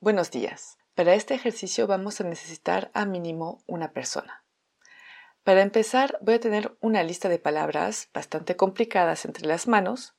Buenos días. Para este ejercicio vamos a necesitar a mínimo una persona. Para empezar voy a tener una lista de palabras bastante complicadas entre las manos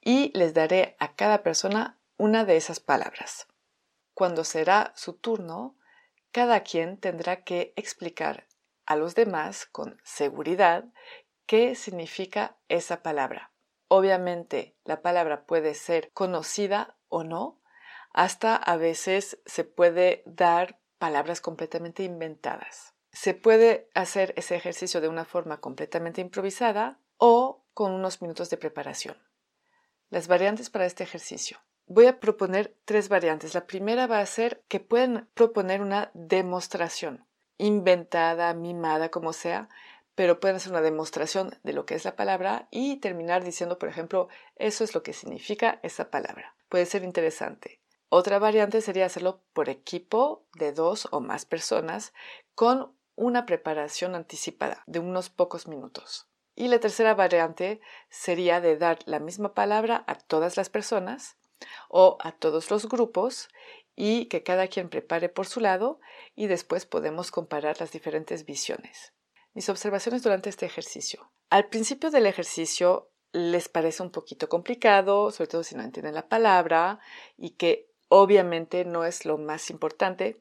y les daré a cada persona una de esas palabras. Cuando será su turno, cada quien tendrá que explicar a los demás con seguridad qué significa esa palabra. Obviamente la palabra puede ser conocida o no, hasta a veces se puede dar palabras completamente inventadas. Se puede hacer ese ejercicio de una forma completamente improvisada o con unos minutos de preparación. Las variantes para este ejercicio. Voy a proponer tres variantes. La primera va a ser que pueden proponer una demostración, inventada, mimada, como sea, pero pueden hacer una demostración de lo que es la palabra y terminar diciendo, por ejemplo, eso es lo que significa esa palabra. Puede ser interesante. Otra variante sería hacerlo por equipo de dos o más personas con una preparación anticipada de unos pocos minutos. Y la tercera variante sería de dar la misma palabra a todas las personas o a todos los grupos y que cada quien prepare por su lado y después podemos comparar las diferentes visiones. Mis observaciones durante este ejercicio. Al principio del ejercicio les parece un poquito complicado, sobre todo si no entienden la palabra y que obviamente no es lo más importante,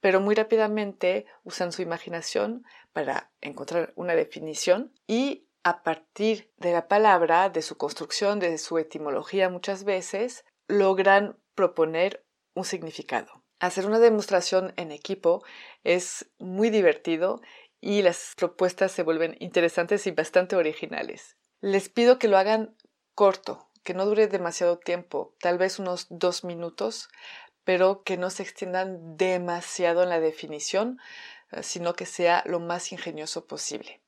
pero muy rápidamente usan su imaginación para encontrar una definición y a partir de la palabra, de su construcción, de su etimología muchas veces, logran proponer un significado. Hacer una demostración en equipo es muy divertido y las propuestas se vuelven interesantes y bastante originales. Les pido que lo hagan corto, que no dure demasiado tiempo, tal vez unos dos minutos, pero que no se extiendan demasiado en la definición, eh, sino que sea lo más ingenioso posible.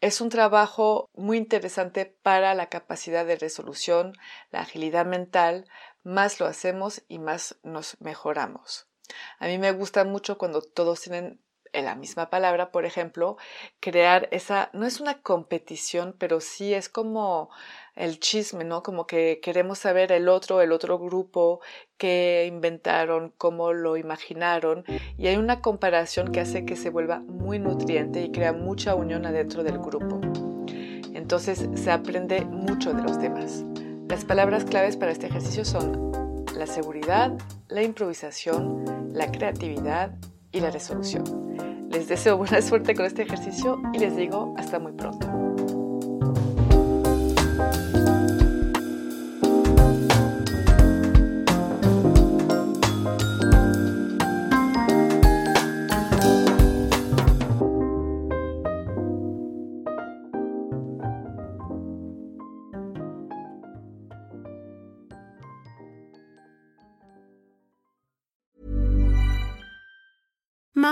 Es un trabajo muy interesante para la capacidad de resolución, la agilidad mental, más lo hacemos y más nos mejoramos. A mí me gusta mucho cuando todos tienen en la misma palabra, por ejemplo, crear esa, no es una competición, pero sí es como el chisme, ¿no? Como que queremos saber el otro, el otro grupo, qué inventaron, cómo lo imaginaron, y hay una comparación que hace que se vuelva muy nutriente y crea mucha unión adentro del grupo. Entonces se aprende mucho de los demás. Las palabras claves para este ejercicio son la seguridad, la improvisación, la creatividad y la resolución. Les deseo buena suerte con este ejercicio y les digo hasta muy pronto.